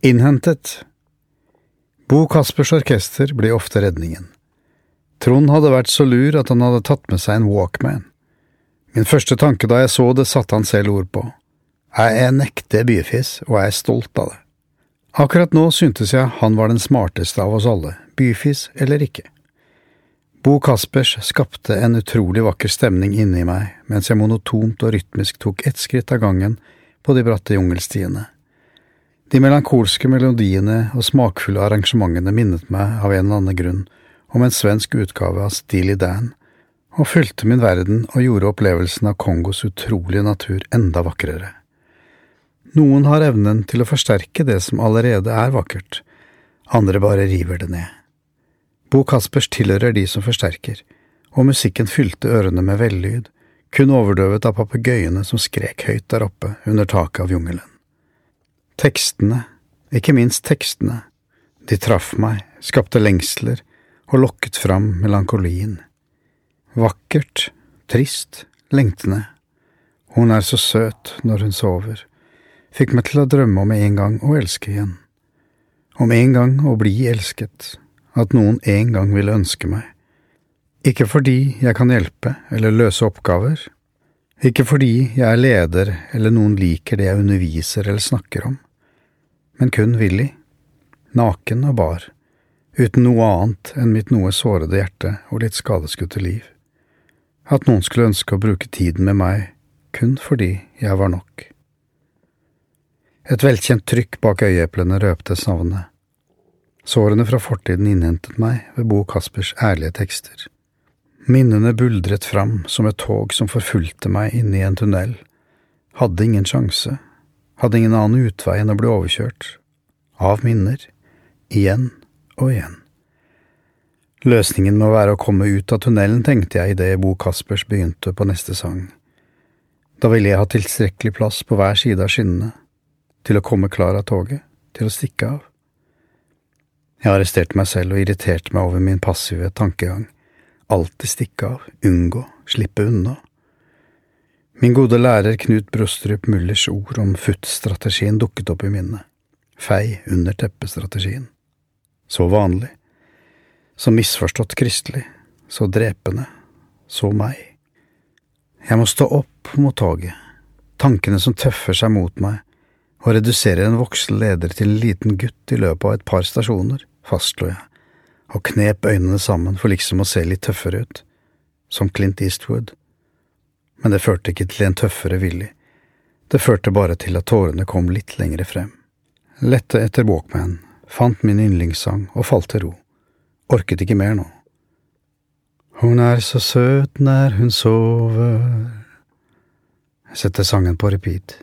Innhentet Bo Kaspers orkester ble ofte redningen. Trond hadde vært så lur at han hadde tatt med seg en Walkman. Min første tanke da jeg så det, satte han selv ord på. Jeg er nekte byfis, og jeg er stolt av det. Akkurat nå syntes jeg han var den smarteste av oss alle, byfis eller ikke. Bo Kaspers skapte en utrolig vakker stemning inni meg mens jeg monotont og rytmisk tok ett skritt av gangen på de bratte jungelstiene. De melankolske melodiene og smakfulle arrangementene minnet meg av en eller annen grunn om en svensk utgave av Steely Dan, og fylte min verden og gjorde opplevelsen av Kongos utrolige natur enda vakrere. Noen har evnen til å forsterke det som allerede er vakkert, andre bare river det ned. Bo Kaspers tilhører de som forsterker, og musikken fylte ørene med vellyd, kun overdøvet av papegøyene som skrek høyt der oppe under taket av jungelen. Tekstene, ikke minst tekstene, de traff meg, skapte lengsler og lokket fram melankolien. Vakkert, trist, lengtende. Hun er så søt når hun sover, fikk meg til å drømme om en gang å elske igjen. Om en gang å bli elsket, at noen en gang ville ønske meg. Ikke fordi jeg kan hjelpe eller løse oppgaver, ikke fordi jeg er leder eller noen liker det jeg underviser eller snakker om, men kun Willy, naken og bar, uten noe annet enn mitt noe sårede hjerte og litt skadeskutte liv. At noen skulle ønske å bruke tiden med meg kun fordi jeg var nok. Et velkjent trykk bak øyeeplene røpte savnet. Sårene fra fortiden innhentet meg ved Bo Kaspers ærlige tekster. Minnene buldret fram som et tog som forfulgte meg inne i en tunnel, hadde ingen sjanse, hadde ingen annen utvei enn å bli overkjørt, av minner, igjen og igjen. Løsningen må være å komme ut av tunnelen, tenkte jeg idet Bo Kaspers begynte på neste sang. Da ville jeg ha tilstrekkelig plass på hver side av skinnene, til å komme klar av toget, til å stikke av. Jeg arresterte meg selv og irriterte meg over min passive tankegang. Alltid stikke av, unngå, slippe unna. Min gode lærer Knut Brostrup Mullers ord om FUT-strategien dukket opp i minnet. Fei under teppet-strategien. Så vanlig. Så misforstått kristelig. Så drepende. Så meg. Jeg må stå opp mot toget. Tankene som tøffer seg mot meg, og redusere en voksen leder til en liten gutt i løpet av et par stasjoner, fastslo jeg, og knep øynene sammen for liksom å se litt tøffere ut, som Clint Eastwood men det førte ikke til en tøffere Willy. Det førte bare til at tårene kom litt lengre frem. Lette etter Walkman, fant min yndlingssang og falt til ro. Orket ikke mer nå. Hun er så søt når hun sover. Setter sangen på repeat.